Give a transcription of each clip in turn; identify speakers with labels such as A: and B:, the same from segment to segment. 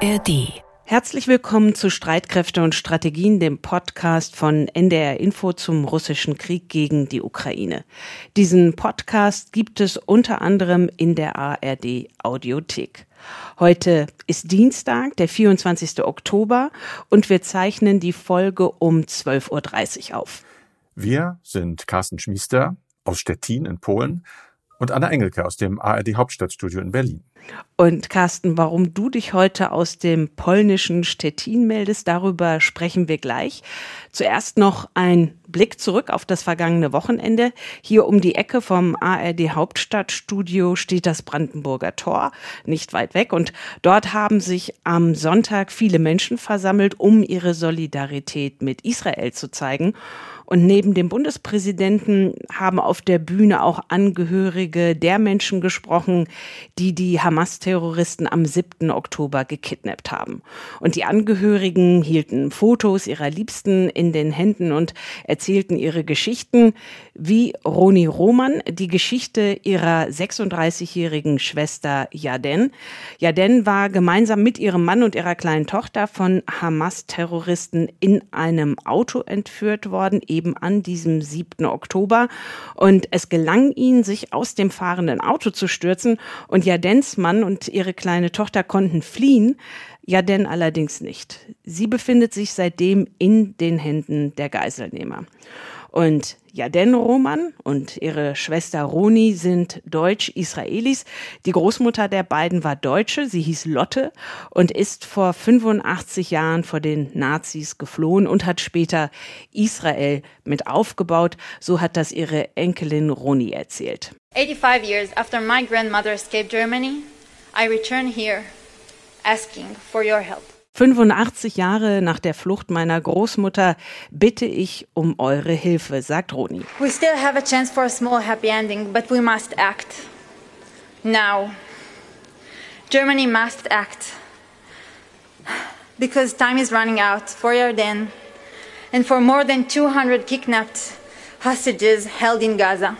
A: ARD. Herzlich willkommen zu Streitkräfte und Strategien, dem Podcast von NDR Info zum russischen Krieg gegen die Ukraine. Diesen Podcast gibt es unter anderem in der ARD Audiothek. Heute ist Dienstag, der 24. Oktober und wir zeichnen die Folge um 12.30 Uhr auf.
B: Wir sind Carsten Schmiester aus Stettin in Polen und Anna Engelke aus dem ARD Hauptstadtstudio in Berlin.
A: Und Carsten, warum du dich heute aus dem polnischen Stettin meldest, darüber sprechen wir gleich. Zuerst noch ein Blick zurück auf das vergangene Wochenende. Hier um die Ecke vom ARD Hauptstadtstudio steht das Brandenburger Tor, nicht weit weg. Und dort haben sich am Sonntag viele Menschen versammelt, um ihre Solidarität mit Israel zu zeigen. Und neben dem Bundespräsidenten haben auf der Bühne auch Angehörige der Menschen gesprochen, die die Hamas-Terroristen am 7. Oktober gekidnappt haben. Und die Angehörigen hielten Fotos ihrer Liebsten in den Händen und erzählten ihre Geschichten, wie Roni Roman die Geschichte ihrer 36-jährigen Schwester Yaden. Yaden war gemeinsam mit ihrem Mann und ihrer kleinen Tochter von Hamas-Terroristen in einem Auto entführt worden, eben an diesem 7. Oktober. Und es gelang ihnen, sich aus dem fahrenden Auto zu stürzen. Und Jadens Mann und ihre kleine Tochter konnten fliehen. Jaden allerdings nicht. Sie befindet sich seitdem in den Händen der Geiselnehmer. Und Jaden Roman und ihre Schwester Roni sind Deutsch-Israelis. Die Großmutter der beiden war Deutsche, sie hieß Lotte und ist vor 85 Jahren vor den Nazis geflohen und hat später Israel mit aufgebaut. So hat das ihre Enkelin Roni erzählt.
C: 85 years after my grandmother escaped Germany, I return here asking for your help.
A: 85 Jahre nach der Flucht meiner Großmutter bitte ich um eure Hilfe, sagt Roni.
C: We still have a chance for a small happy ending, but we must act. Now. Germany must act. Because time is running out for Yarden and for more than 200 kidnapped hostages held in Gaza.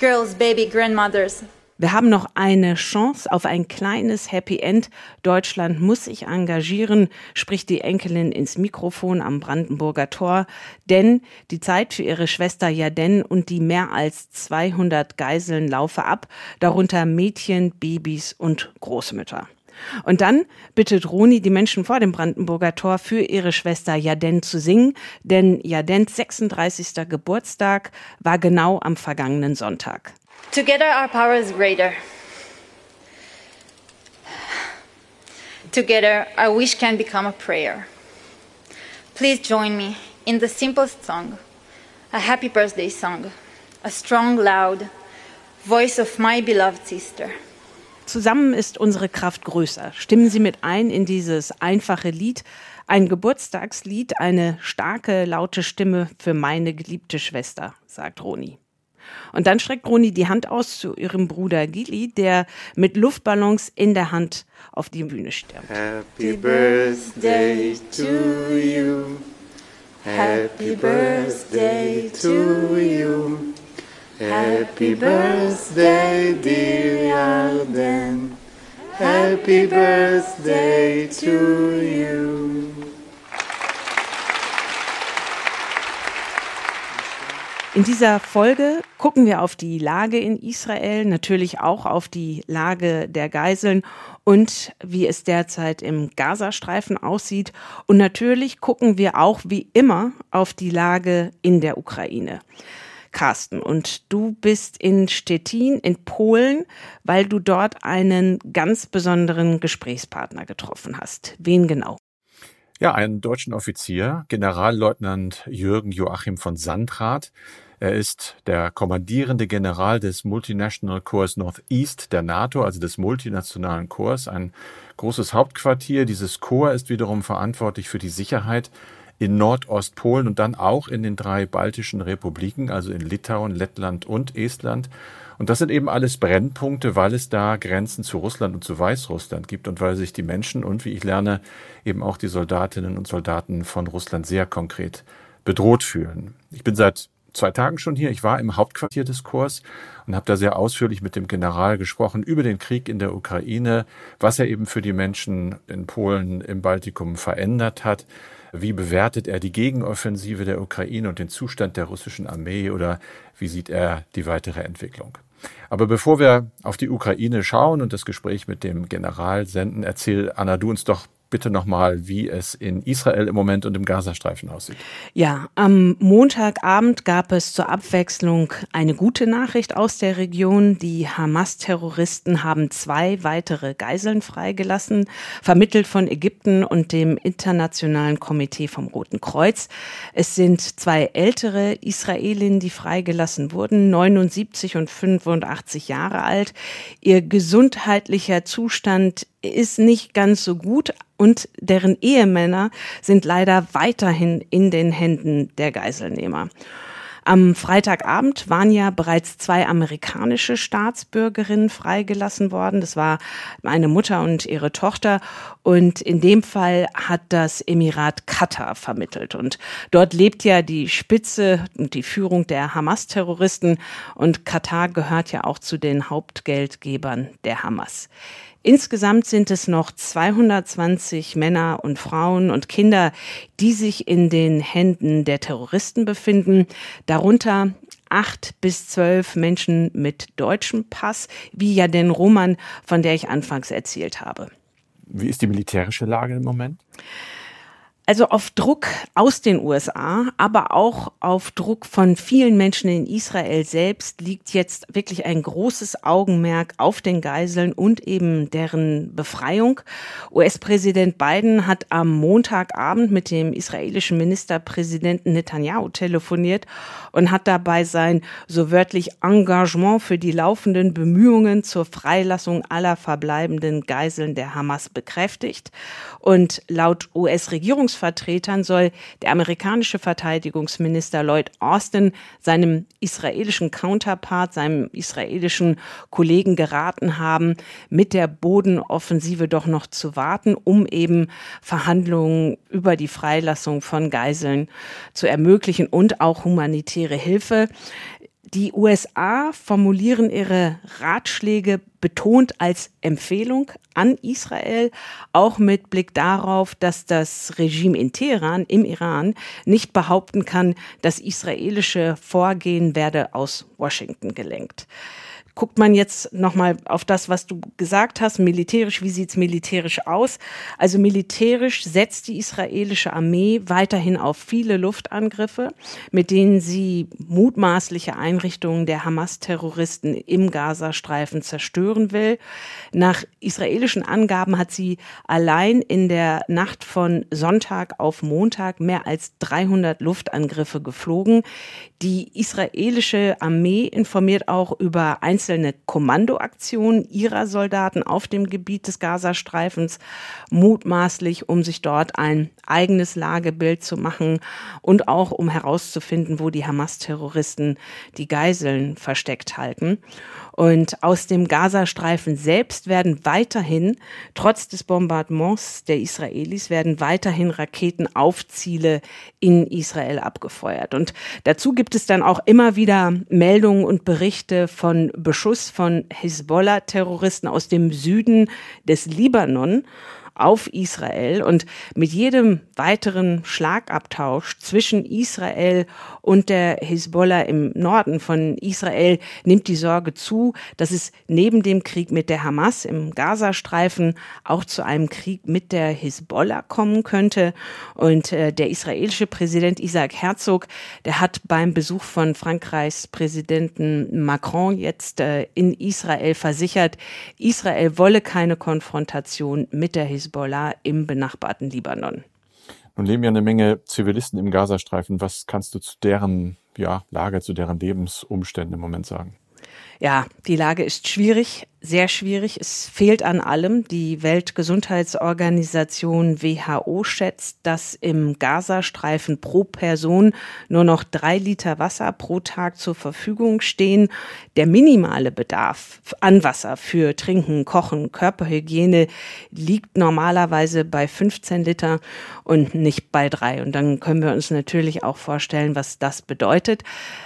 C: Girls, baby, grandmothers,
A: wir haben noch eine Chance auf ein kleines Happy End. Deutschland muss sich engagieren, spricht die Enkelin ins Mikrofon am Brandenburger Tor. Denn die Zeit für ihre Schwester Jaden und die mehr als 200 Geiseln laufe ab, darunter Mädchen, Babys und Großmütter. Und dann bittet Roni die Menschen vor dem Brandenburger Tor für ihre Schwester Jaden zu singen, denn Jadens 36. Geburtstag war genau am vergangenen Sonntag.
C: Together our power is greater. Together our wish can become a prayer. Please join me in the simplest song, a happy birthday song, a strong, loud voice of my beloved sister.
A: Zusammen ist unsere Kraft größer. Stimmen Sie mit ein in dieses einfache Lied, ein Geburtstagslied, eine starke, laute Stimme für meine geliebte Schwester, sagt Roni. Und dann streckt Roni die Hand aus zu ihrem Bruder Gili, der mit Luftballons in der Hand auf die Bühne stürmt.
D: Happy Birthday to you. Happy Birthday to you. Happy Birthday, dear Arden. Happy Birthday to you.
A: In dieser Folge gucken wir auf die Lage in Israel, natürlich auch auf die Lage der Geiseln und wie es derzeit im Gazastreifen aussieht. Und natürlich gucken wir auch wie immer auf die Lage in der Ukraine. Carsten, und du bist in Stettin in Polen, weil du dort einen ganz besonderen Gesprächspartner getroffen hast. Wen genau?
B: Ja, einen deutschen Offizier, Generalleutnant Jürgen Joachim von Sandrath. Er ist der kommandierende General des Multinational Corps Northeast der NATO, also des multinationalen Korps, ein großes Hauptquartier. Dieses Korps ist wiederum verantwortlich für die Sicherheit in Nordostpolen und dann auch in den drei baltischen Republiken, also in Litauen, Lettland und Estland. Und das sind eben alles Brennpunkte, weil es da Grenzen zu Russland und zu Weißrussland gibt und weil sich die Menschen und, wie ich lerne, eben auch die Soldatinnen und Soldaten von Russland sehr konkret bedroht fühlen. Ich bin seit zwei Tagen schon hier. Ich war im Hauptquartier des Korps und habe da sehr ausführlich mit dem General gesprochen über den Krieg in der Ukraine, was er eben für die Menschen in Polen, im Baltikum verändert hat. Wie bewertet er die Gegenoffensive der Ukraine und den Zustand der russischen Armee oder wie sieht er die weitere Entwicklung? Aber bevor wir auf die Ukraine schauen und das Gespräch mit dem General senden, erzähl Anna du uns doch bitte nochmal, wie es in Israel im Moment und im Gazastreifen aussieht.
A: Ja, am Montagabend gab es zur Abwechslung eine gute Nachricht aus der Region. Die Hamas-Terroristen haben zwei weitere Geiseln freigelassen, vermittelt von Ägypten und dem Internationalen Komitee vom Roten Kreuz. Es sind zwei ältere Israelinnen, die freigelassen wurden, 79 und 85 Jahre alt. Ihr gesundheitlicher Zustand ist nicht ganz so gut und deren Ehemänner sind leider weiterhin in den Händen der Geiselnehmer. Am Freitagabend waren ja bereits zwei amerikanische Staatsbürgerinnen freigelassen worden. Das war eine Mutter und ihre Tochter. Und in dem Fall hat das Emirat Katar vermittelt. Und dort lebt ja die Spitze und die Führung der Hamas-Terroristen. Und Katar gehört ja auch zu den Hauptgeldgebern der Hamas. Insgesamt sind es noch 220 Männer und Frauen und Kinder, die sich in den Händen der Terroristen befinden, darunter acht bis zwölf Menschen mit deutschem Pass, wie ja den Roman, von der ich anfangs erzählt habe.
B: Wie ist die militärische Lage im Moment?
A: Also auf Druck aus den USA, aber auch auf Druck von vielen Menschen in Israel selbst liegt jetzt wirklich ein großes Augenmerk auf den Geiseln und eben deren Befreiung. US-Präsident Biden hat am Montagabend mit dem israelischen Ministerpräsidenten Netanyahu telefoniert und hat dabei sein so wörtlich Engagement für die laufenden Bemühungen zur Freilassung aller verbleibenden Geiseln der Hamas bekräftigt. Und laut US-Regierungs Vertretern soll der amerikanische Verteidigungsminister Lloyd Austin seinem israelischen Counterpart, seinem israelischen Kollegen geraten haben, mit der Bodenoffensive doch noch zu warten, um eben Verhandlungen über die Freilassung von Geiseln zu ermöglichen und auch humanitäre Hilfe. Die USA formulieren ihre Ratschläge betont als Empfehlung an Israel, auch mit Blick darauf, dass das Regime in Teheran, im Iran, nicht behaupten kann, das israelische Vorgehen werde aus Washington gelenkt. Guckt man jetzt nochmal auf das, was du gesagt hast, militärisch, wie sieht's militärisch aus? Also militärisch setzt die israelische Armee weiterhin auf viele Luftangriffe, mit denen sie mutmaßliche Einrichtungen der Hamas-Terroristen im Gazastreifen zerstören will. Nach israelischen Angaben hat sie allein in der Nacht von Sonntag auf Montag mehr als 300 Luftangriffe geflogen. Die israelische Armee informiert auch über einzelne Kommandoaktionen ihrer Soldaten auf dem Gebiet des Gazastreifens, mutmaßlich, um sich dort ein eigenes Lagebild zu machen und auch um herauszufinden, wo die Hamas-Terroristen die Geiseln versteckt halten. Und aus dem Gazastreifen selbst werden weiterhin, trotz des Bombardements der Israelis, werden weiterhin Raketen auf Ziele in Israel abgefeuert. Und dazu gibt es dann auch immer wieder Meldungen und Berichte von Beschuss von Hisbollah-Terroristen aus dem Süden des Libanon auf Israel und mit jedem weiteren Schlagabtausch zwischen Israel und der Hisbollah im Norden von Israel nimmt die Sorge zu, dass es neben dem Krieg mit der Hamas im Gazastreifen auch zu einem Krieg mit der Hisbollah kommen könnte. Und äh, der israelische Präsident Isaac Herzog, der hat beim Besuch von Frankreichs Präsidenten Macron jetzt äh, in Israel versichert, Israel wolle keine Konfrontation mit der Hisbollah Hisbollah im benachbarten Libanon.
B: Nun leben ja eine Menge Zivilisten im Gazastreifen. Was kannst du zu deren ja, Lage, zu deren Lebensumständen im Moment sagen?
A: Ja, die Lage ist schwierig. Sehr schwierig. Es fehlt an allem. Die Weltgesundheitsorganisation WHO schätzt, dass im Gazastreifen pro Person nur noch drei Liter Wasser pro Tag zur Verfügung stehen. Der minimale Bedarf an Wasser für Trinken, Kochen, Körperhygiene liegt normalerweise bei 15 Liter und nicht bei drei. Und dann können wir uns natürlich auch vorstellen, was das bedeutet.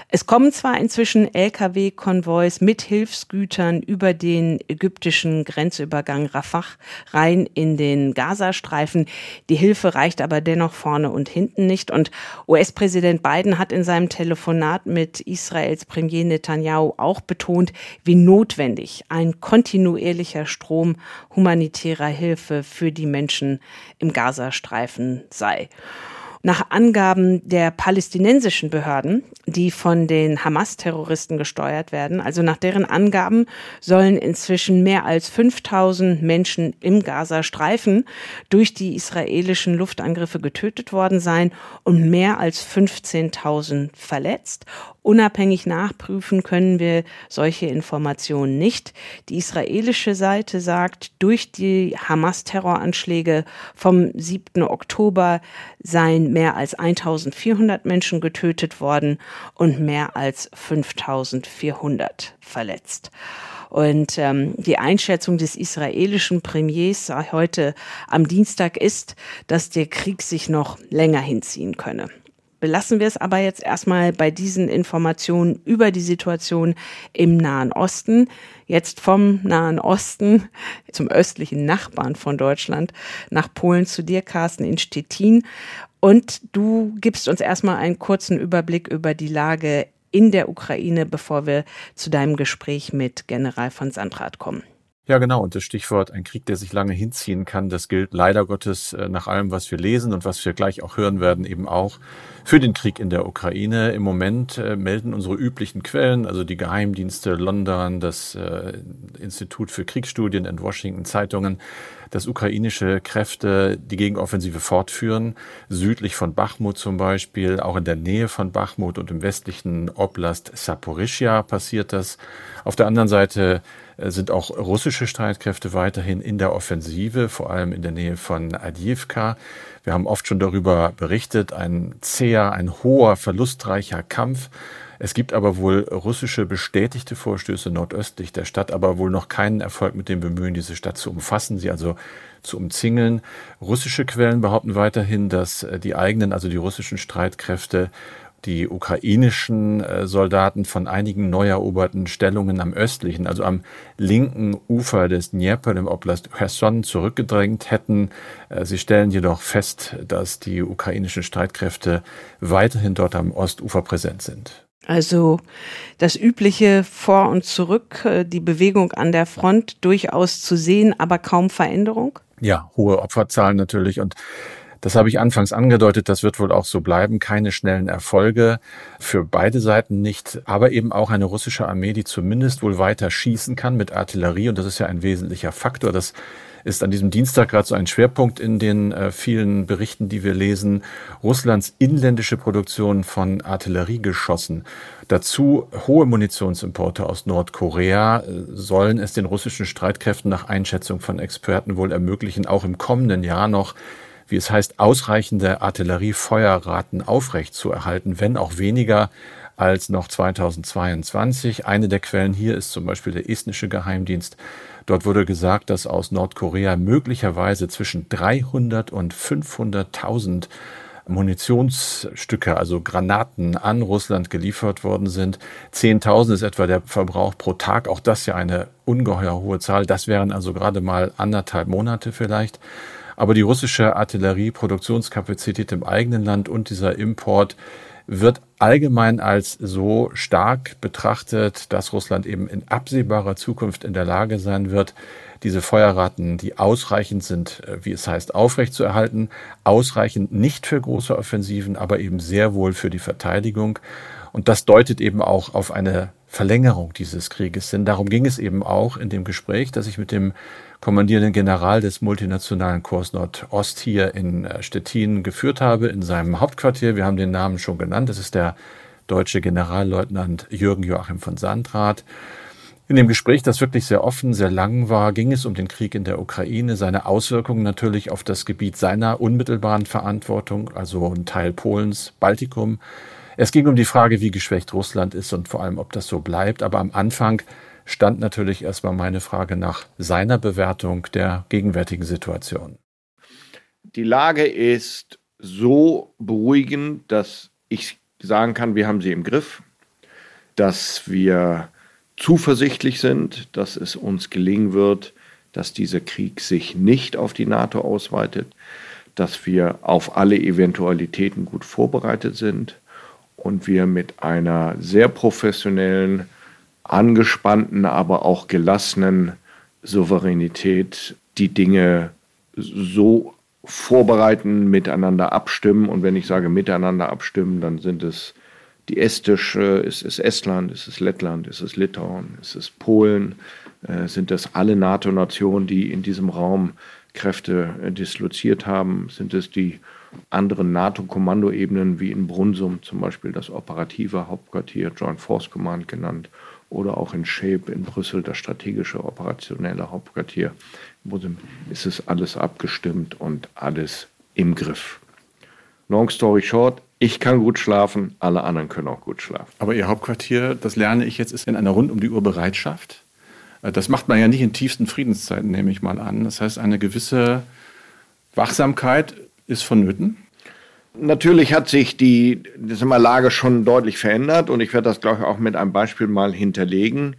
A: Es kommen zwar inzwischen Lkw-Konvois mit Hilfsgütern über den ägyptischen Grenzübergang Rafah rein in den Gazastreifen. Die Hilfe reicht aber dennoch vorne und hinten nicht. Und US-Präsident Biden hat in seinem Telefonat mit Israels Premier Netanyahu auch betont, wie notwendig ein kontinuierlicher Strom humanitärer Hilfe für die Menschen im Gazastreifen sei. Nach Angaben der palästinensischen Behörden, die von den Hamas-Terroristen gesteuert werden, also nach deren Angaben sollen inzwischen mehr als 5000 Menschen im Gazastreifen durch die israelischen Luftangriffe getötet worden sein und mehr als 15.000 verletzt. Unabhängig nachprüfen können wir solche Informationen nicht. Die israelische Seite sagt, durch die Hamas-Terroranschläge vom 7. Oktober seien mehr als 1400 Menschen getötet worden und mehr als 5400 verletzt. Und ähm, die Einschätzung des israelischen Premiers heute am Dienstag ist, dass der Krieg sich noch länger hinziehen könne. Belassen wir es aber jetzt erstmal bei diesen Informationen über die Situation im Nahen Osten. Jetzt vom Nahen Osten zum östlichen Nachbarn von Deutschland nach Polen zu dir, Carsten, in Stettin. Und du gibst uns erstmal einen kurzen Überblick über die Lage in der Ukraine, bevor wir zu deinem Gespräch mit General von Sandrat kommen.
B: Ja, genau. Und das Stichwort ein Krieg, der sich lange hinziehen kann, das gilt leider Gottes äh, nach allem, was wir lesen und was wir gleich auch hören werden, eben auch für den Krieg in der Ukraine. Im Moment äh, melden unsere üblichen Quellen, also die Geheimdienste London, das äh, Institut für Kriegsstudien in Washington, Zeitungen, dass ukrainische Kräfte die Gegenoffensive fortführen, südlich von Bachmut zum Beispiel, auch in der Nähe von Bachmut und im westlichen Oblast Saporischia passiert das. Auf der anderen Seite sind auch russische Streitkräfte weiterhin in der Offensive, vor allem in der Nähe von Adjivka. Wir haben oft schon darüber berichtet, ein zäher, ein hoher, verlustreicher Kampf. Es gibt aber wohl russische bestätigte Vorstöße nordöstlich der Stadt, aber wohl noch keinen Erfolg mit dem Bemühen, diese Stadt zu umfassen, sie also zu umzingeln. Russische Quellen behaupten weiterhin, dass die eigenen, also die russischen Streitkräfte die ukrainischen äh, Soldaten von einigen neu eroberten Stellungen am östlichen, also am linken Ufer des Dnieper im Oblast Cherson zurückgedrängt hätten. Äh, sie stellen jedoch fest, dass die ukrainischen Streitkräfte weiterhin dort am Ostufer präsent sind.
A: Also das übliche Vor und Zurück, äh, die Bewegung an der Front durchaus zu sehen, aber kaum Veränderung?
B: Ja, hohe Opferzahlen natürlich und das habe ich anfangs angedeutet, das wird wohl auch so bleiben. Keine schnellen Erfolge für beide Seiten nicht, aber eben auch eine russische Armee, die zumindest wohl weiter schießen kann mit Artillerie. Und das ist ja ein wesentlicher Faktor. Das ist an diesem Dienstag gerade so ein Schwerpunkt in den äh, vielen Berichten, die wir lesen. Russlands inländische Produktion von Artilleriegeschossen. Dazu hohe Munitionsimporte aus Nordkorea äh, sollen es den russischen Streitkräften nach Einschätzung von Experten wohl ermöglichen, auch im kommenden Jahr noch wie es heißt, ausreichende Artilleriefeuerraten aufrechtzuerhalten, wenn auch weniger als noch 2022. Eine der Quellen hier ist zum Beispiel der estnische Geheimdienst. Dort wurde gesagt, dass aus Nordkorea möglicherweise zwischen 300 und 500.000 Munitionsstücke, also Granaten an Russland geliefert worden sind. 10.000 ist etwa der Verbrauch pro Tag. Auch das ja eine ungeheuer hohe Zahl. Das wären also gerade mal anderthalb Monate vielleicht. Aber die russische Artillerieproduktionskapazität im eigenen Land und dieser Import wird allgemein als so stark betrachtet, dass Russland eben in absehbarer Zukunft in der Lage sein wird, diese Feuerraten, die ausreichend sind, äh, wie es heißt, aufrechtzuerhalten, ausreichend nicht für große Offensiven, aber eben sehr wohl für die Verteidigung. Und das deutet eben auch auf eine Verlängerung dieses Krieges hin. Darum ging es eben auch in dem Gespräch, das ich mit dem kommandierenden General des multinationalen Korps Nordost hier in äh, Stettin geführt habe, in seinem Hauptquartier. Wir haben den Namen schon genannt. Das ist der deutsche Generalleutnant Jürgen Joachim von Sandrath. In dem Gespräch, das wirklich sehr offen, sehr lang war, ging es um den Krieg in der Ukraine, seine Auswirkungen natürlich auf das Gebiet seiner unmittelbaren Verantwortung, also ein Teil Polens, Baltikum. Es ging um die Frage, wie geschwächt Russland ist und vor allem, ob das so bleibt. Aber am Anfang stand natürlich erstmal meine Frage nach seiner Bewertung der gegenwärtigen Situation.
E: Die Lage ist so beruhigend, dass ich sagen kann, wir haben sie im Griff, dass wir zuversichtlich sind, dass es uns gelingen wird, dass dieser Krieg sich nicht auf die NATO ausweitet, dass wir auf alle Eventualitäten gut vorbereitet sind und wir mit einer sehr professionellen, angespannten, aber auch gelassenen Souveränität die Dinge so vorbereiten, miteinander abstimmen. Und wenn ich sage miteinander abstimmen, dann sind es die estische, ist es Estland, ist es Lettland, ist es Litauen, ist es Polen, äh, sind das alle NATO-Nationen, die in diesem Raum Kräfte äh, disloziert haben, sind es die anderen NATO-Kommandoebenen wie in Brunsum zum Beispiel das operative Hauptquartier Joint Force Command genannt oder auch in Shape in Brüssel das strategische operationelle Hauptquartier. Ist es alles abgestimmt und alles im Griff. Long story short, ich kann gut schlafen, alle anderen können auch gut schlafen.
B: Aber Ihr Hauptquartier, das lerne ich jetzt, ist in einer rund um die Uhr Bereitschaft. Äh, das macht man ja nicht in tiefsten Friedenszeiten, nehme ich mal an. Das heißt, eine gewisse Wachsamkeit ist vonnöten.
E: Natürlich hat sich die immer, Lage schon deutlich verändert und ich werde das, glaube ich, auch mit einem Beispiel mal hinterlegen.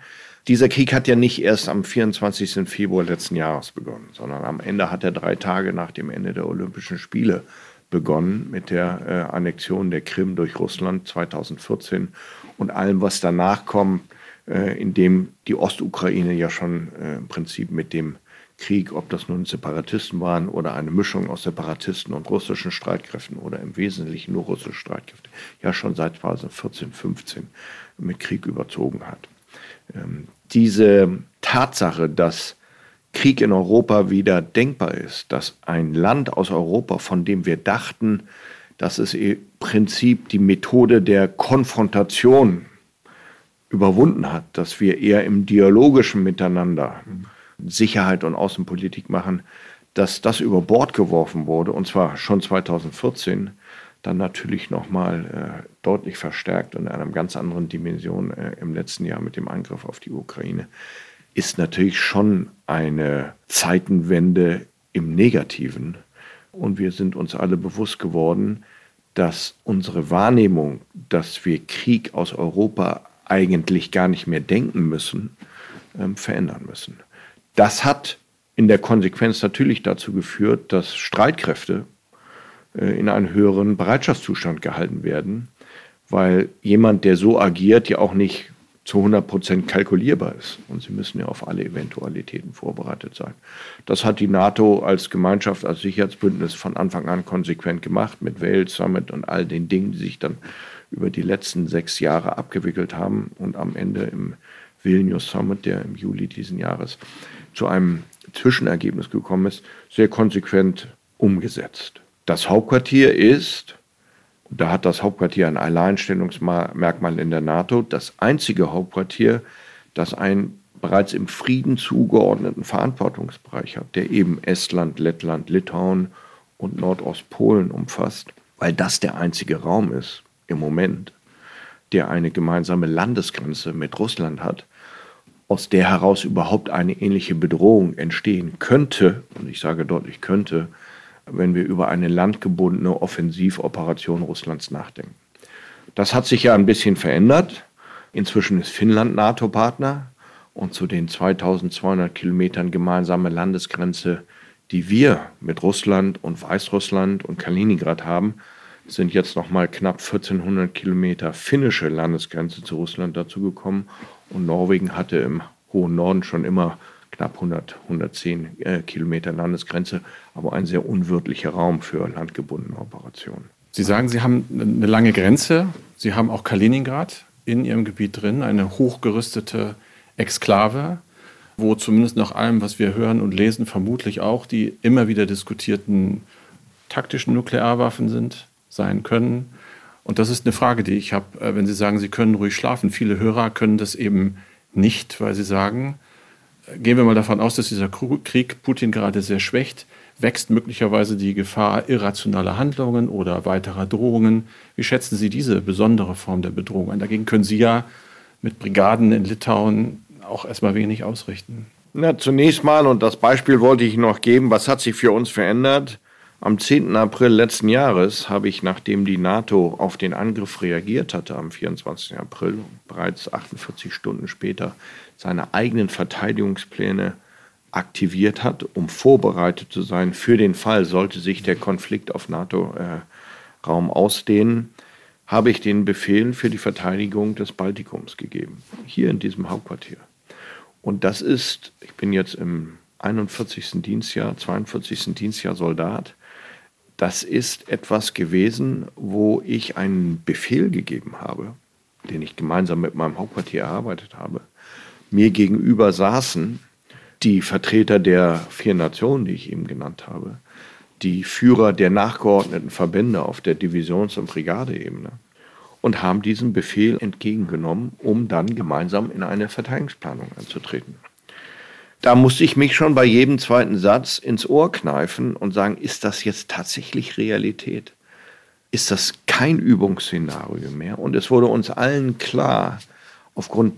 E: Dieser Krieg hat ja nicht erst am 24. Februar letzten Jahres begonnen, sondern am Ende hat er drei Tage nach dem Ende der Olympischen Spiele begonnen mit der äh, Annexion der Krim durch Russland 2014 und allem, was danach kommt, äh, indem die Ostukraine ja schon äh, im Prinzip mit dem Krieg, ob das nun Separatisten waren oder eine Mischung aus Separatisten und russischen Streitkräften oder im Wesentlichen nur russische Streitkräfte, ja schon seit 2014, 15 mit Krieg überzogen hat. Ähm, diese Tatsache, dass Krieg in Europa wieder denkbar ist, dass ein Land aus Europa, von dem wir dachten, dass es im Prinzip die Methode der Konfrontation überwunden hat, dass wir eher im dialogischen Miteinander Sicherheit und Außenpolitik machen, dass das über Bord geworfen wurde, und zwar schon 2014, dann natürlich nochmal äh, deutlich verstärkt und in einer ganz anderen Dimension äh, im letzten Jahr mit dem Angriff auf die Ukraine ist natürlich schon eine Zeitenwende im Negativen. Und wir sind uns alle bewusst geworden, dass unsere Wahrnehmung, dass wir Krieg aus Europa eigentlich gar nicht mehr denken müssen, ähm, verändern müssen. Das hat in der Konsequenz natürlich dazu geführt, dass Streitkräfte äh, in einen höheren Bereitschaftszustand gehalten werden, weil jemand, der so agiert, ja auch nicht zu 100 Prozent kalkulierbar ist. Und sie müssen ja auf alle Eventualitäten vorbereitet sein. Das hat die NATO als Gemeinschaft, als Sicherheitsbündnis von Anfang an konsequent gemacht mit Wales Summit und all den Dingen, die sich dann über die letzten sechs Jahre abgewickelt haben und am Ende im Vilnius Summit, der im Juli diesen Jahres zu einem Zwischenergebnis gekommen ist, sehr konsequent umgesetzt. Das Hauptquartier ist da hat das Hauptquartier ein Alleinstellungsmerkmal in der NATO, das einzige Hauptquartier, das einen bereits im Frieden zugeordneten Verantwortungsbereich hat, der eben Estland, Lettland, Litauen und Nordostpolen umfasst, weil das der einzige Raum ist im Moment, der eine gemeinsame Landesgrenze mit Russland hat, aus der heraus überhaupt eine ähnliche Bedrohung entstehen könnte, und ich sage deutlich könnte, wenn wir über eine landgebundene Offensivoperation Russlands nachdenken. Das hat sich ja ein bisschen verändert. Inzwischen ist Finnland NATO-Partner und zu den 2200 Kilometern gemeinsame Landesgrenze, die wir mit Russland und Weißrussland und Kaliningrad haben, sind jetzt noch mal knapp 1400 Kilometer finnische Landesgrenze zu Russland dazugekommen und Norwegen hatte im hohen Norden schon immer knapp 100, 110 äh, Kilometer Landesgrenze, aber ein sehr unwirtlicher Raum für landgebundene Operationen.
B: Sie sagen, Sie haben eine lange Grenze. Sie haben auch Kaliningrad in Ihrem Gebiet drin, eine hochgerüstete Exklave, wo zumindest nach allem, was wir hören und lesen, vermutlich auch die immer wieder diskutierten taktischen Nuklearwaffen sind, sein können. Und das ist eine Frage, die ich habe, äh, wenn Sie sagen, Sie können ruhig schlafen. Viele Hörer können das eben nicht, weil sie sagen, gehen wir mal davon aus, dass dieser Krieg Putin gerade sehr schwächt, wächst möglicherweise die Gefahr irrationaler Handlungen oder weiterer Drohungen. Wie schätzen Sie diese besondere Form der Bedrohung ein? Dagegen können Sie ja mit Brigaden in Litauen auch erstmal wenig ausrichten.
E: Na, zunächst mal, und das Beispiel wollte ich noch geben, was hat sich für uns verändert? Am 10. April letzten Jahres habe ich, nachdem die NATO auf den Angriff reagiert hatte, am 24. April, bereits 48 Stunden später, seine eigenen Verteidigungspläne aktiviert hat, um vorbereitet zu sein für den Fall, sollte sich der Konflikt auf NATO-Raum äh, ausdehnen, habe ich den Befehl für die Verteidigung des Baltikums gegeben, hier in diesem Hauptquartier. Und das ist, ich bin jetzt im 41. Dienstjahr, 42. Dienstjahr Soldat, das ist etwas gewesen, wo ich einen Befehl gegeben habe, den ich gemeinsam mit meinem Hauptquartier erarbeitet habe. Mir gegenüber saßen die Vertreter der vier Nationen, die ich eben genannt habe, die Führer der nachgeordneten Verbände auf der Divisions- und Brigadeebene und haben diesen Befehl entgegengenommen, um dann gemeinsam in eine Verteidigungsplanung einzutreten da musste ich mich schon bei jedem zweiten Satz ins Ohr kneifen und sagen, ist das jetzt tatsächlich Realität? Ist das kein Übungsszenario mehr? Und es wurde uns allen klar, aufgrund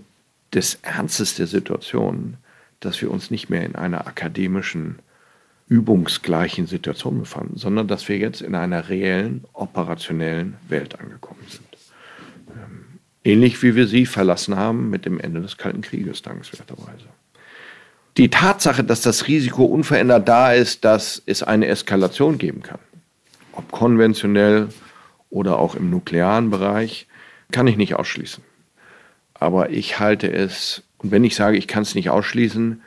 E: des Ernstes der Situation, dass wir uns nicht mehr in einer akademischen, übungsgleichen Situation befanden, sondern dass wir jetzt in einer reellen, operationellen Welt angekommen sind. Ähm, ähnlich wie wir sie verlassen haben mit dem Ende des Kalten Krieges, dankenswerterweise die Tatsache, dass das Risiko unverändert da ist, dass es eine Eskalation geben kann, ob konventionell oder auch im nuklearen Bereich, kann ich nicht ausschließen. Aber ich halte es, und wenn ich sage, ich kann es nicht ausschließen,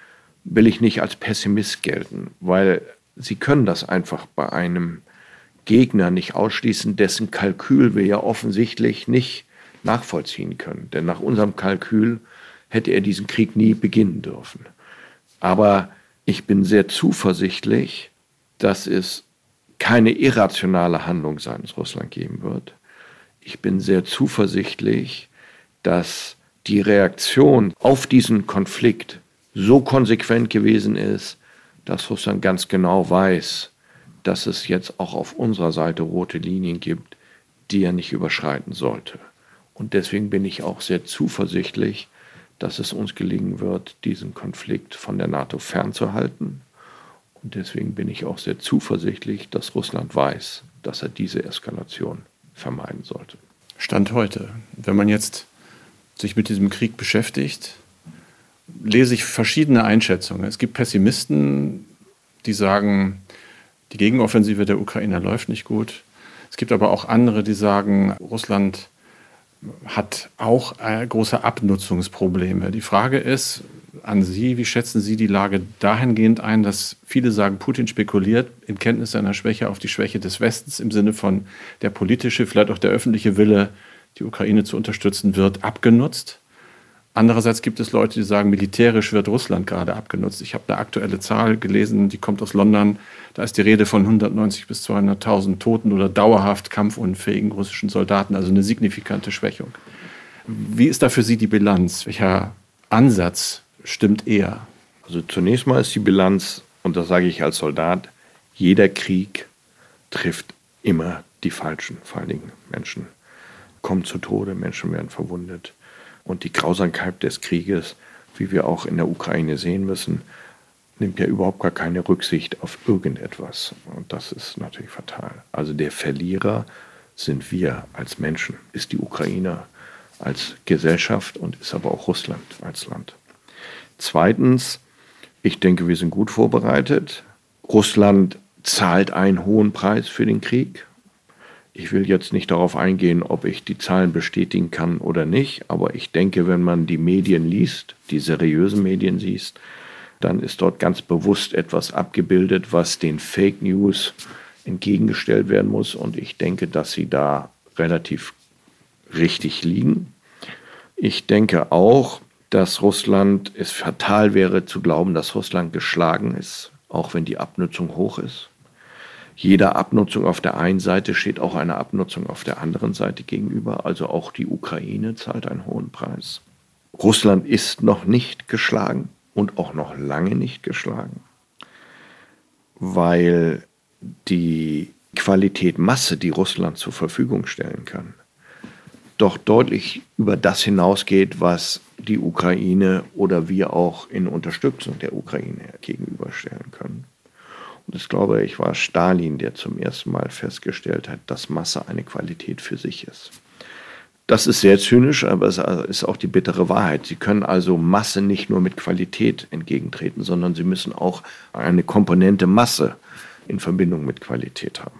E: will ich nicht als Pessimist gelten, weil Sie können das einfach bei einem Gegner nicht ausschließen, dessen Kalkül wir ja offensichtlich nicht nachvollziehen können. Denn nach unserem Kalkül hätte er diesen Krieg nie beginnen dürfen. Aber ich bin sehr zuversichtlich, dass es keine irrationale Handlung seitens Russland geben wird. Ich bin sehr zuversichtlich, dass die Reaktion auf diesen Konflikt so konsequent gewesen ist, dass Russland ganz genau weiß, dass es jetzt auch auf unserer Seite rote Linien gibt, die er nicht überschreiten sollte. Und deswegen bin ich auch sehr zuversichtlich, dass es uns gelingen wird, diesen Konflikt von der NATO fernzuhalten. Und deswegen bin ich auch sehr zuversichtlich, dass Russland weiß, dass er diese Eskalation vermeiden sollte.
B: Stand heute. Wenn man jetzt sich mit diesem Krieg beschäftigt, lese ich verschiedene Einschätzungen. Es gibt Pessimisten, die sagen, die Gegenoffensive der Ukrainer läuft nicht gut. Es gibt aber auch andere, die sagen, Russland hat auch äh, große Abnutzungsprobleme. Die Frage ist an Sie, wie schätzen Sie die Lage dahingehend ein, dass viele sagen, Putin spekuliert in Kenntnis seiner Schwäche auf die Schwäche des Westens im Sinne von der politische, vielleicht auch der öffentliche Wille, die Ukraine zu unterstützen, wird abgenutzt. Andererseits gibt es Leute, die sagen, militärisch wird Russland gerade abgenutzt. Ich habe eine aktuelle Zahl gelesen, die kommt aus London. Da ist die Rede von 190 bis 200.000 toten oder dauerhaft kampfunfähigen russischen Soldaten, also eine signifikante Schwächung. Wie ist da für Sie die Bilanz? Welcher Ansatz stimmt eher?
E: Also zunächst mal ist die Bilanz, und das sage ich als Soldat, jeder Krieg trifft immer die Falschen, vor allen Dingen Menschen kommen zu Tode, Menschen werden verwundet. Und die Grausamkeit des Krieges, wie wir auch in der Ukraine sehen müssen, nimmt ja überhaupt gar keine Rücksicht auf irgendetwas. Und das ist natürlich fatal. Also der Verlierer sind wir als Menschen, ist die Ukraine als Gesellschaft und ist aber auch Russland als Land. Zweitens, ich denke, wir sind gut vorbereitet. Russland zahlt einen hohen Preis für den Krieg. Ich will jetzt nicht darauf eingehen, ob ich die Zahlen bestätigen kann oder nicht, aber ich denke, wenn man die Medien liest, die seriösen Medien liest, dann ist dort ganz bewusst etwas abgebildet, was den Fake News entgegengestellt werden muss. Und ich denke, dass sie da relativ richtig liegen. Ich denke auch, dass Russland, es fatal wäre zu glauben, dass Russland geschlagen ist, auch wenn die Abnutzung hoch ist jeder Abnutzung auf der einen Seite steht auch eine Abnutzung auf der anderen Seite gegenüber. Also auch die Ukraine zahlt einen hohen Preis. Russland ist noch nicht geschlagen und auch noch lange nicht geschlagen, weil die Qualität Masse, die Russland zur Verfügung stellen kann, doch deutlich über das hinausgeht, was die Ukraine oder wir auch in Unterstützung der Ukraine gegenüberstellen können. Ich glaube, ich war Stalin, der zum ersten Mal festgestellt hat, dass Masse eine Qualität für sich ist. Das ist sehr zynisch, aber es ist auch die bittere Wahrheit. Sie können also Masse nicht nur mit Qualität entgegentreten, sondern sie müssen auch eine Komponente Masse in Verbindung mit Qualität haben.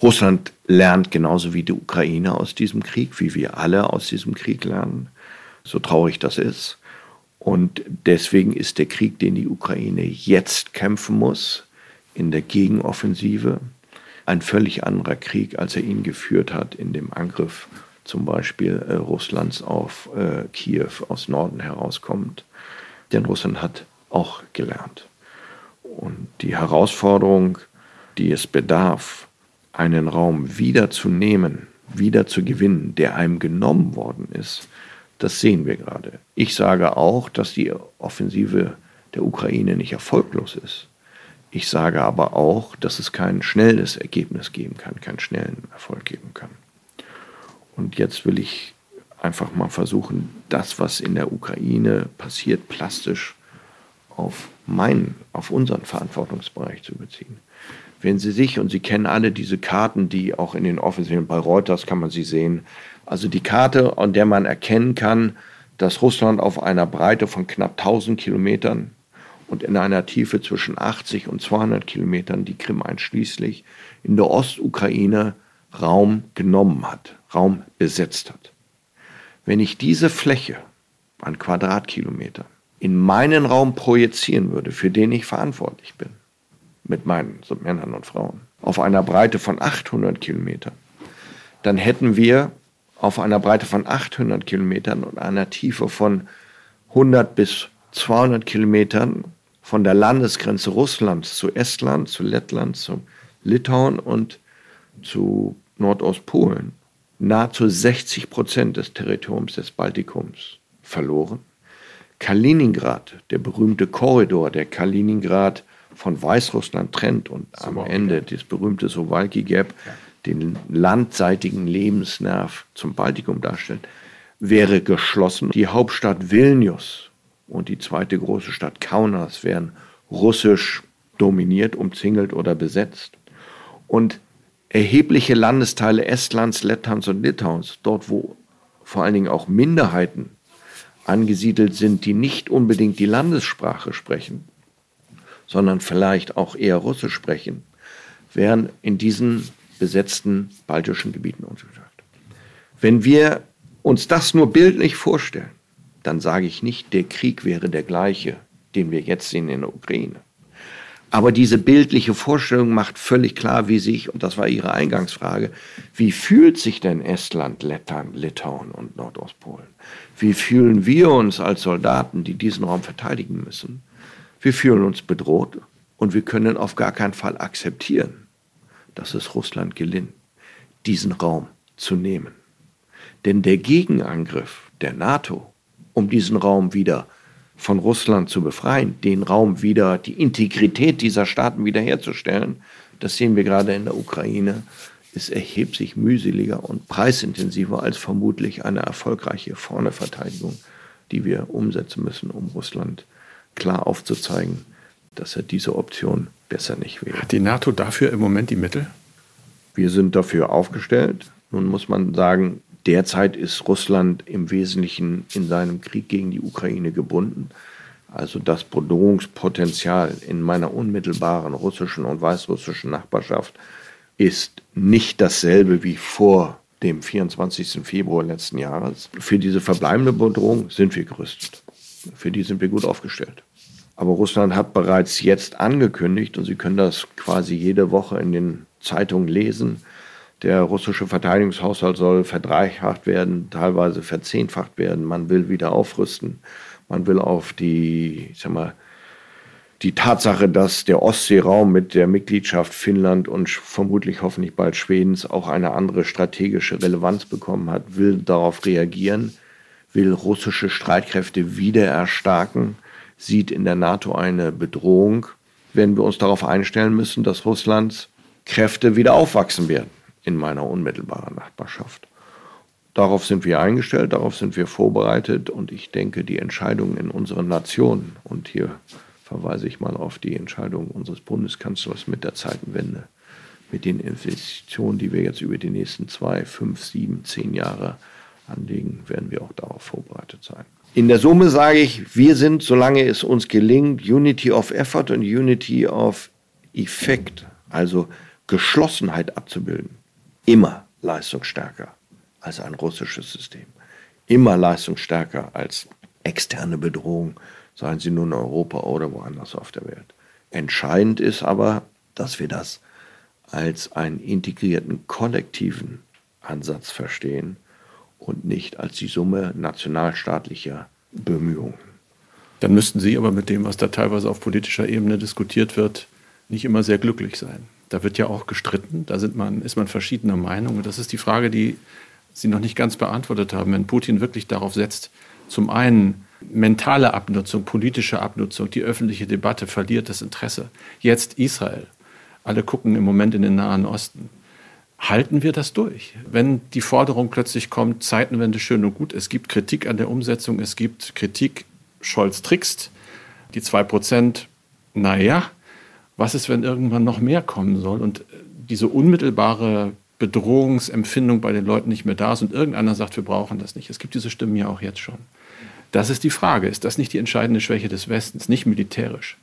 E: Russland lernt genauso wie die Ukraine aus diesem Krieg, wie wir alle aus diesem Krieg lernen, so traurig das ist. Und deswegen ist der Krieg, den die Ukraine jetzt kämpfen muss, in der Gegenoffensive, ein völlig anderer Krieg, als er ihn geführt hat in dem Angriff zum Beispiel äh, Russlands auf äh, Kiew aus Norden herauskommt. Denn Russland hat auch gelernt. Und die Herausforderung, die es bedarf, einen Raum wieder zu nehmen, wieder zu gewinnen, der einem genommen worden ist, das sehen wir gerade. Ich sage auch, dass die Offensive der Ukraine nicht erfolglos ist. Ich sage aber auch, dass es kein schnelles Ergebnis geben kann, keinen schnellen Erfolg geben kann. Und jetzt will ich einfach mal versuchen, das, was in der Ukraine passiert, plastisch auf meinen, auf unseren Verantwortungsbereich zu beziehen. Wenn Sie sich, und Sie kennen alle diese Karten, die auch in den Offensiven bei Reuters kann man sie sehen, also die Karte, an der man erkennen kann, dass Russland auf einer Breite von knapp 1000 Kilometern und in einer Tiefe zwischen 80 und 200 Kilometern, die Krim einschließlich, in der Ostukraine Raum genommen hat, Raum besetzt hat. Wenn ich diese Fläche an Quadratkilometern in meinen Raum projizieren würde, für den ich verantwortlich bin, mit meinen so Männern und Frauen, auf einer Breite von 800 Kilometern, dann hätten wir auf einer Breite von 800 Kilometern und einer Tiefe von 100 bis 200 Kilometern von der Landesgrenze Russlands zu Estland, zu Lettland, zu Litauen und zu Nordostpolen nahezu 60 Prozent des Territoriums des Baltikums verloren. Kaliningrad, der berühmte Korridor, der Kaliningrad von Weißrussland trennt und am Ende das berühmte Sowalki Gap den landseitigen Lebensnerv zum Baltikum darstellt, wäre geschlossen. Die Hauptstadt Vilnius und die zweite große Stadt Kaunas wären russisch dominiert, umzingelt oder besetzt. Und erhebliche Landesteile Estlands, Lettlands und Litauens, dort wo vor allen Dingen auch Minderheiten angesiedelt sind, die nicht unbedingt die Landessprache sprechen, sondern vielleicht auch eher Russisch sprechen, wären in diesen besetzten baltischen Gebieten untergebracht. Wenn wir uns das nur bildlich vorstellen, dann sage ich nicht, der Krieg wäre der gleiche, den wir jetzt sehen in der Ukraine. Aber diese bildliche Vorstellung macht völlig klar, wie sich, und das war Ihre Eingangsfrage, wie fühlt sich denn Estland, Lettland, Litauen und Nordostpolen? Wie fühlen wir uns als Soldaten, die diesen Raum verteidigen müssen? Wir fühlen uns bedroht und wir können auf gar keinen Fall akzeptieren, dass es Russland gelingt, diesen Raum zu nehmen. Denn der Gegenangriff der NATO, um diesen Raum wieder von Russland zu befreien, den Raum wieder, die Integrität dieser Staaten wiederherzustellen, das sehen wir gerade in der Ukraine, ist erheblich mühseliger und preisintensiver als vermutlich eine erfolgreiche Vorne-Verteidigung, die wir umsetzen müssen, um Russland klar aufzuzeigen, dass er diese Option besser nicht wählt.
B: Hat die NATO dafür im Moment die Mittel?
E: Wir sind dafür aufgestellt. Nun muss man sagen, Derzeit ist Russland im Wesentlichen in seinem Krieg gegen die Ukraine gebunden. Also das Bedrohungspotenzial in meiner unmittelbaren russischen und weißrussischen Nachbarschaft ist nicht dasselbe wie vor dem 24. Februar letzten Jahres. Für diese verbleibende Bedrohung sind wir gerüstet. Für die sind wir gut aufgestellt. Aber Russland hat bereits jetzt angekündigt, und Sie können das quasi jede Woche in den Zeitungen lesen, der russische Verteidigungshaushalt soll verdreifacht werden, teilweise verzehnfacht werden. Man will wieder aufrüsten. Man will auf die, ich sag mal, die Tatsache, dass der Ostseeraum mit der Mitgliedschaft Finnland und vermutlich hoffentlich bald Schwedens auch eine andere strategische Relevanz bekommen hat, will darauf reagieren, will russische Streitkräfte wieder erstarken, sieht in der NATO eine Bedrohung, werden wir uns darauf einstellen müssen, dass Russlands Kräfte wieder aufwachsen werden in meiner unmittelbaren Nachbarschaft. Darauf sind wir eingestellt, darauf sind wir vorbereitet und ich denke, die Entscheidungen in unseren Nationen, und hier verweise ich mal auf die Entscheidung unseres Bundeskanzlers mit der Zeitenwende, mit den Investitionen, die wir jetzt über die nächsten zwei, fünf, sieben, zehn Jahre anlegen, werden wir auch darauf vorbereitet sein. In der Summe sage ich, wir sind, solange es uns gelingt, Unity of Effort und Unity of Effect, also Geschlossenheit abzubilden, immer leistungsstärker als ein russisches System. Immer leistungsstärker als externe Bedrohung, seien sie nun in Europa oder woanders auf der Welt. Entscheidend ist aber, dass wir das als einen integrierten kollektiven Ansatz verstehen und nicht als die Summe nationalstaatlicher Bemühungen.
B: Dann müssten Sie aber mit dem, was da teilweise auf politischer Ebene diskutiert wird, nicht immer sehr glücklich sein. Da wird ja auch gestritten, da man, ist man verschiedener Meinung. Und das ist die Frage, die Sie noch nicht ganz beantwortet haben. Wenn Putin wirklich darauf setzt, zum einen mentale Abnutzung, politische Abnutzung, die öffentliche Debatte verliert das Interesse. Jetzt Israel. Alle gucken im Moment in den Nahen Osten halten wir das durch. Wenn die Forderung plötzlich kommt, Zeitenwende schön und gut, es gibt Kritik an der Umsetzung, es gibt Kritik, Scholz trickst, die zwei Prozent, naja, was ist, wenn irgendwann noch mehr kommen soll und diese unmittelbare Bedrohungsempfindung bei den Leuten nicht mehr da ist und irgendeiner sagt, wir brauchen das nicht. Es gibt diese Stimmen ja auch jetzt schon. Das ist die Frage. Ist das nicht die entscheidende Schwäche des Westens? Nicht militärisch.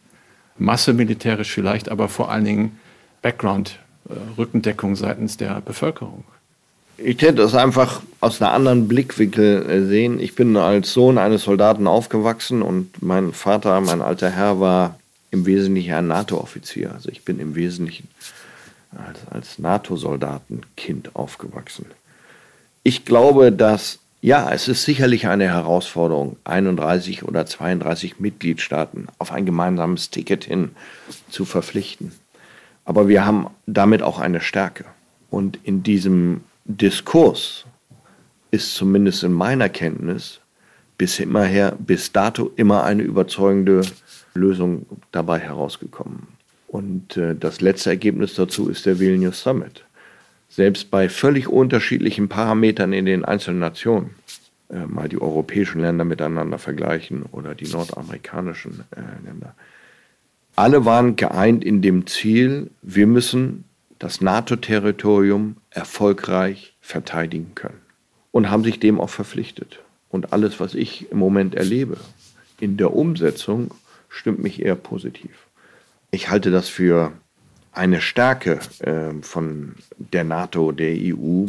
B: Masse militärisch vielleicht, aber vor allen Dingen Background äh, Rückendeckung seitens der Bevölkerung.
E: Ich hätte das einfach aus einem anderen Blickwinkel äh, sehen. Ich bin als Sohn eines Soldaten aufgewachsen und mein Vater, mein alter Herr, war im Wesentlichen ein NATO-Offizier. Also ich bin im Wesentlichen als, als NATO-Soldatenkind aufgewachsen. Ich glaube, dass, ja, es ist sicherlich eine Herausforderung, 31 oder 32 Mitgliedstaaten auf ein gemeinsames Ticket hin zu verpflichten. Aber wir haben damit auch eine Stärke. Und in diesem Diskurs ist zumindest in meiner Kenntnis bis immerher, bis dato immer eine überzeugende Lösung dabei herausgekommen. Und äh, das letzte Ergebnis dazu ist der Vilnius Summit. Selbst bei völlig unterschiedlichen Parametern in den einzelnen Nationen, äh, mal die europäischen Länder miteinander vergleichen oder die nordamerikanischen äh, Länder, alle waren geeint in dem Ziel, wir müssen das NATO-Territorium erfolgreich verteidigen können und haben sich dem auch verpflichtet. Und alles, was ich im Moment erlebe in der Umsetzung, stimmt mich eher positiv. Ich halte das für eine Stärke äh, von der NATO, der EU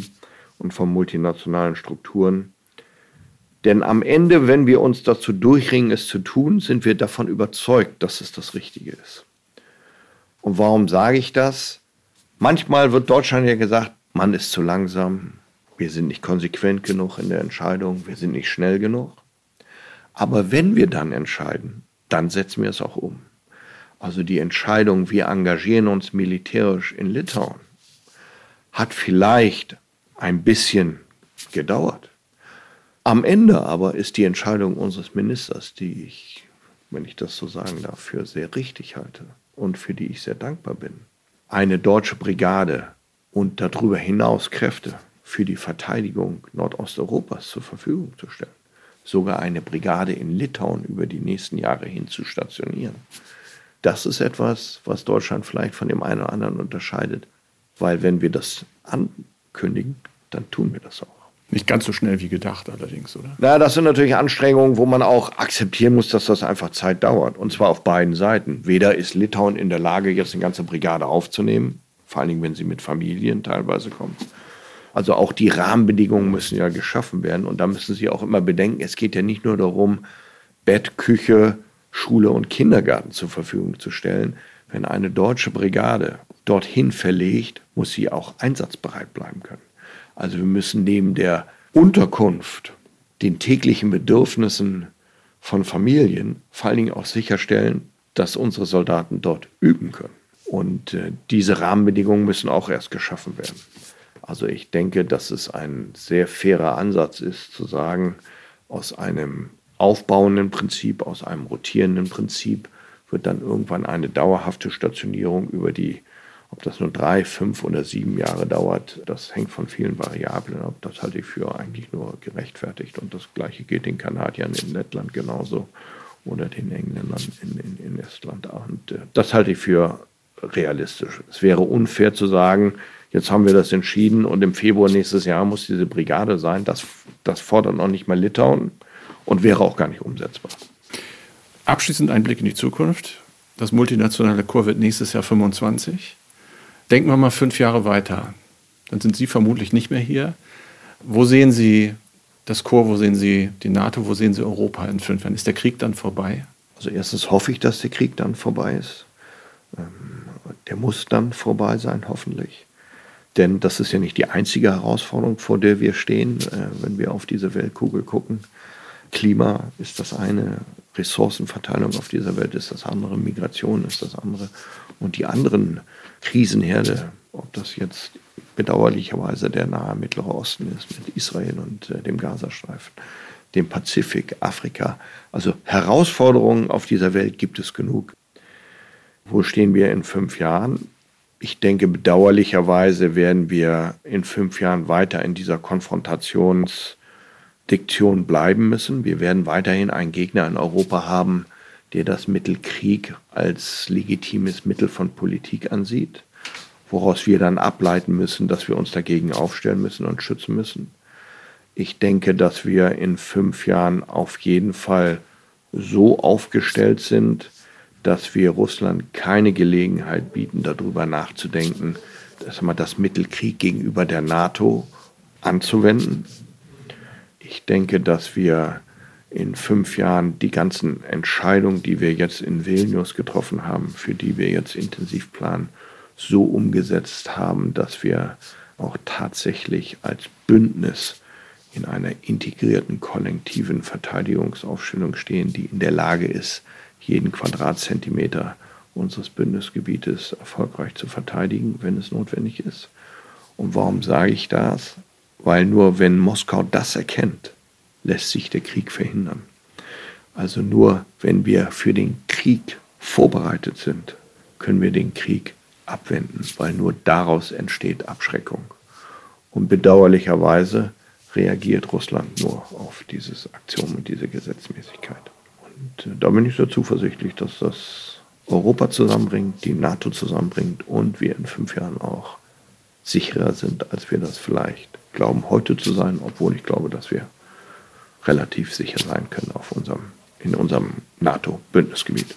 E: und von multinationalen Strukturen, denn am Ende, wenn wir uns dazu durchringen, es zu tun, sind wir davon überzeugt, dass es das Richtige ist. Und warum sage ich das? Manchmal wird Deutschland ja gesagt, man ist zu langsam, wir sind nicht konsequent genug in der Entscheidung, wir sind nicht schnell genug. Aber wenn wir dann entscheiden, dann setzen wir es auch um. Also die Entscheidung, wir engagieren uns militärisch in Litauen, hat vielleicht ein bisschen gedauert. Am Ende aber ist die Entscheidung unseres Ministers, die ich, wenn ich das so sagen darf, für sehr richtig halte und für die ich sehr dankbar bin, eine deutsche Brigade und darüber hinaus Kräfte für die Verteidigung Nordosteuropas zur Verfügung zu stellen. Sogar eine Brigade in Litauen über die nächsten Jahre hin zu stationieren. Das ist etwas, was Deutschland vielleicht von dem einen oder anderen unterscheidet. Weil wenn wir das ankündigen, dann tun wir das auch.
B: Nicht ganz so schnell wie gedacht allerdings, oder?
E: Na, das sind natürlich Anstrengungen, wo man auch akzeptieren muss, dass das einfach Zeit dauert. Und zwar auf beiden Seiten. Weder ist Litauen in der Lage, jetzt eine ganze Brigade aufzunehmen, vor allen Dingen, wenn sie mit Familien teilweise kommt. Also auch die Rahmenbedingungen müssen ja geschaffen werden. Und da müssen Sie auch immer bedenken, es geht ja nicht nur darum, Bett, Küche, Schule und Kindergarten zur Verfügung zu stellen. Wenn eine deutsche Brigade dorthin verlegt, muss sie auch einsatzbereit bleiben können. Also wir müssen neben der Unterkunft, den täglichen Bedürfnissen von Familien vor allen Dingen auch sicherstellen, dass unsere Soldaten dort üben können. Und äh, diese Rahmenbedingungen müssen auch erst geschaffen werden. Also ich denke, dass es ein sehr fairer Ansatz ist zu sagen, aus einem aufbauenden Prinzip, aus einem rotierenden Prinzip wird dann irgendwann eine dauerhafte Stationierung über die, ob das nur drei, fünf oder sieben Jahre dauert, das hängt von vielen Variablen ab. Das halte ich für eigentlich nur gerechtfertigt. Und das Gleiche geht den Kanadiern in Lettland genauso oder den Engländern in, in, in Estland. Und äh, das halte ich für realistisch. Es wäre unfair zu sagen, jetzt haben wir das entschieden und im Februar nächstes Jahr muss diese Brigade sein. Das, das fordert noch nicht mal Litauen und wäre auch gar nicht umsetzbar.
B: Abschließend ein Blick in die Zukunft. Das multinationale Chor wird nächstes Jahr 25. Denken wir mal fünf Jahre weiter. Dann sind Sie vermutlich nicht mehr hier. Wo sehen Sie das Chor, wo sehen Sie die NATO, wo sehen Sie Europa in fünf Jahren? Ist der Krieg dann vorbei?
E: Also erstens hoffe ich, dass der Krieg dann vorbei ist. Ähm, der muss dann vorbei sein, hoffentlich. Denn das ist ja nicht die einzige Herausforderung, vor der wir stehen, äh, wenn wir auf diese Weltkugel gucken. Klima ist das eine, Ressourcenverteilung auf dieser Welt ist das andere, Migration ist das andere. Und die anderen Krisenherde, ob das jetzt bedauerlicherweise der nahe Mittlere Osten ist mit Israel und äh, dem Gazastreifen, dem Pazifik, Afrika. Also Herausforderungen auf dieser Welt gibt es genug. Wo stehen wir in fünf Jahren? Ich denke, bedauerlicherweise werden wir in fünf Jahren weiter in dieser Konfrontationsdiktion bleiben müssen. Wir werden weiterhin einen Gegner in Europa haben, der das Mittel Krieg als legitimes Mittel von Politik ansieht, woraus wir dann ableiten müssen, dass wir uns dagegen aufstellen müssen und schützen müssen. Ich denke, dass wir in fünf Jahren auf jeden Fall so aufgestellt sind, dass wir Russland keine Gelegenheit bieten, darüber nachzudenken, dass man das Mittelkrieg gegenüber der NATO anzuwenden. Ich denke, dass wir in fünf Jahren die ganzen Entscheidungen, die wir jetzt in Vilnius getroffen haben, für die wir jetzt intensiv planen, so umgesetzt haben, dass wir auch tatsächlich als Bündnis in einer integrierten kollektiven Verteidigungsaufstellung stehen, die in der Lage ist, jeden Quadratzentimeter unseres Bündnisgebietes erfolgreich zu verteidigen, wenn es notwendig ist. Und warum sage ich das? Weil nur wenn Moskau das erkennt, lässt sich der Krieg verhindern. Also nur wenn wir für den Krieg vorbereitet sind, können wir den Krieg abwenden, weil nur daraus entsteht Abschreckung. Und bedauerlicherweise reagiert Russland nur auf diese Aktion und diese Gesetzmäßigkeit. Und da bin ich sehr zuversichtlich, dass das Europa zusammenbringt, die NATO zusammenbringt und wir in fünf Jahren auch sicherer sind, als wir das vielleicht glauben heute zu sein, obwohl ich glaube, dass wir relativ sicher sein können auf unserem, in unserem NATO-Bündnisgebiet.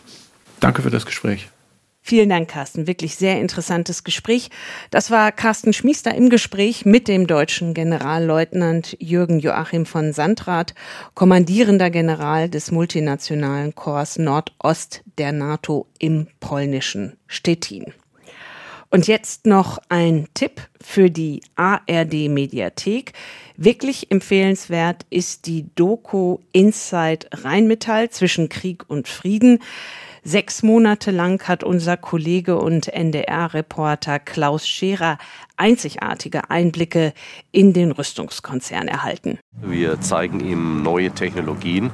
B: Danke für das Gespräch.
A: Vielen Dank, Carsten. Wirklich sehr interessantes Gespräch. Das war Carsten Schmiester im Gespräch mit dem deutschen Generalleutnant Jürgen Joachim von Sandrath, kommandierender General des multinationalen Korps Nordost der NATO im polnischen Stettin. Und jetzt noch ein Tipp für die ARD Mediathek. Wirklich empfehlenswert ist die Doku Inside Rheinmetall zwischen Krieg und Frieden. Sechs Monate lang hat unser Kollege und NDR-Reporter Klaus Scherer einzigartige Einblicke in den Rüstungskonzern erhalten.
F: Wir zeigen ihm neue Technologien.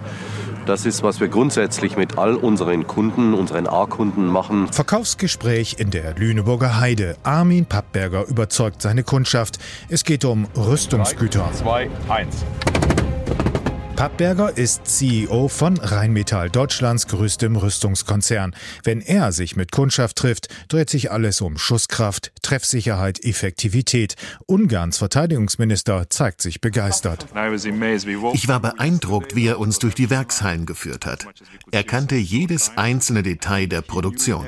F: Das ist, was wir grundsätzlich mit all unseren Kunden, unseren A-Kunden machen.
G: Verkaufsgespräch in der Lüneburger Heide. Armin Pappberger überzeugt seine Kundschaft. Es geht um Rüstungsgüter. 3, 2, 1. Pappberger ist CEO von Rheinmetall, Deutschlands größtem Rüstungskonzern. Wenn er sich mit Kundschaft trifft, dreht sich alles um Schusskraft, Treffsicherheit, Effektivität. Ungarns Verteidigungsminister zeigt sich begeistert.
H: Ich war beeindruckt, wie er uns durch die Werkshallen geführt hat. Er kannte jedes einzelne Detail der Produktion.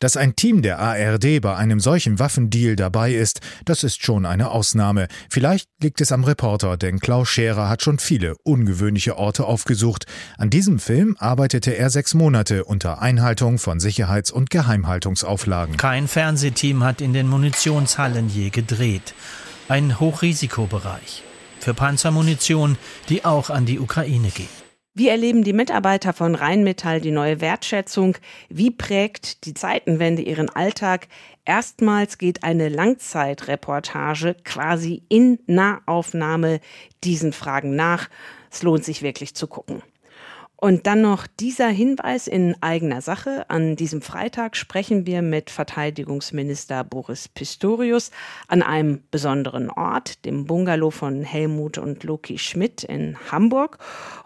G: Dass ein Team der ARD bei einem solchen Waffendeal dabei ist, das ist schon eine Ausnahme. Vielleicht liegt es am Reporter, denn Klaus Scherer hat schon viele ungewöhnliche Orte aufgesucht. An diesem Film arbeitete er sechs Monate unter Einhaltung von Sicherheits- und Geheimhaltungsauflagen.
I: Kein Fernsehteam hat in den Munitionshallen je gedreht. Ein Hochrisikobereich für Panzermunition, die auch an die Ukraine geht.
A: Wie erleben die Mitarbeiter von Rheinmetall die neue Wertschätzung? Wie prägt die Zeitenwende ihren Alltag? Erstmals geht eine Langzeitreportage quasi in Nahaufnahme diesen Fragen nach. Es lohnt sich wirklich zu gucken. Und dann noch dieser Hinweis in eigener Sache. An diesem Freitag sprechen wir mit Verteidigungsminister Boris Pistorius an einem besonderen Ort, dem Bungalow von Helmut und Loki Schmidt in Hamburg.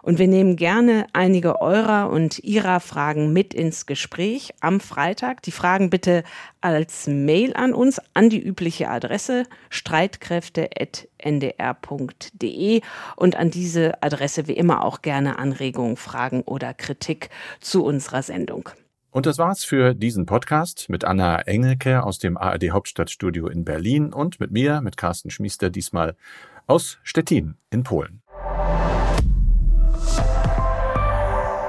A: Und wir nehmen gerne einige eurer und ihrer Fragen mit ins Gespräch am Freitag. Die Fragen bitte als Mail an uns an die übliche Adresse streitkräfte.ndr.de und an diese Adresse wie immer auch gerne Anregungen, Fragen oder Kritik zu unserer Sendung.
B: Und das war's für diesen Podcast mit Anna Engelke aus dem ARD Hauptstadtstudio in Berlin und mit mir, mit Carsten Schmiester, diesmal aus Stettin in Polen.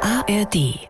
J: ARD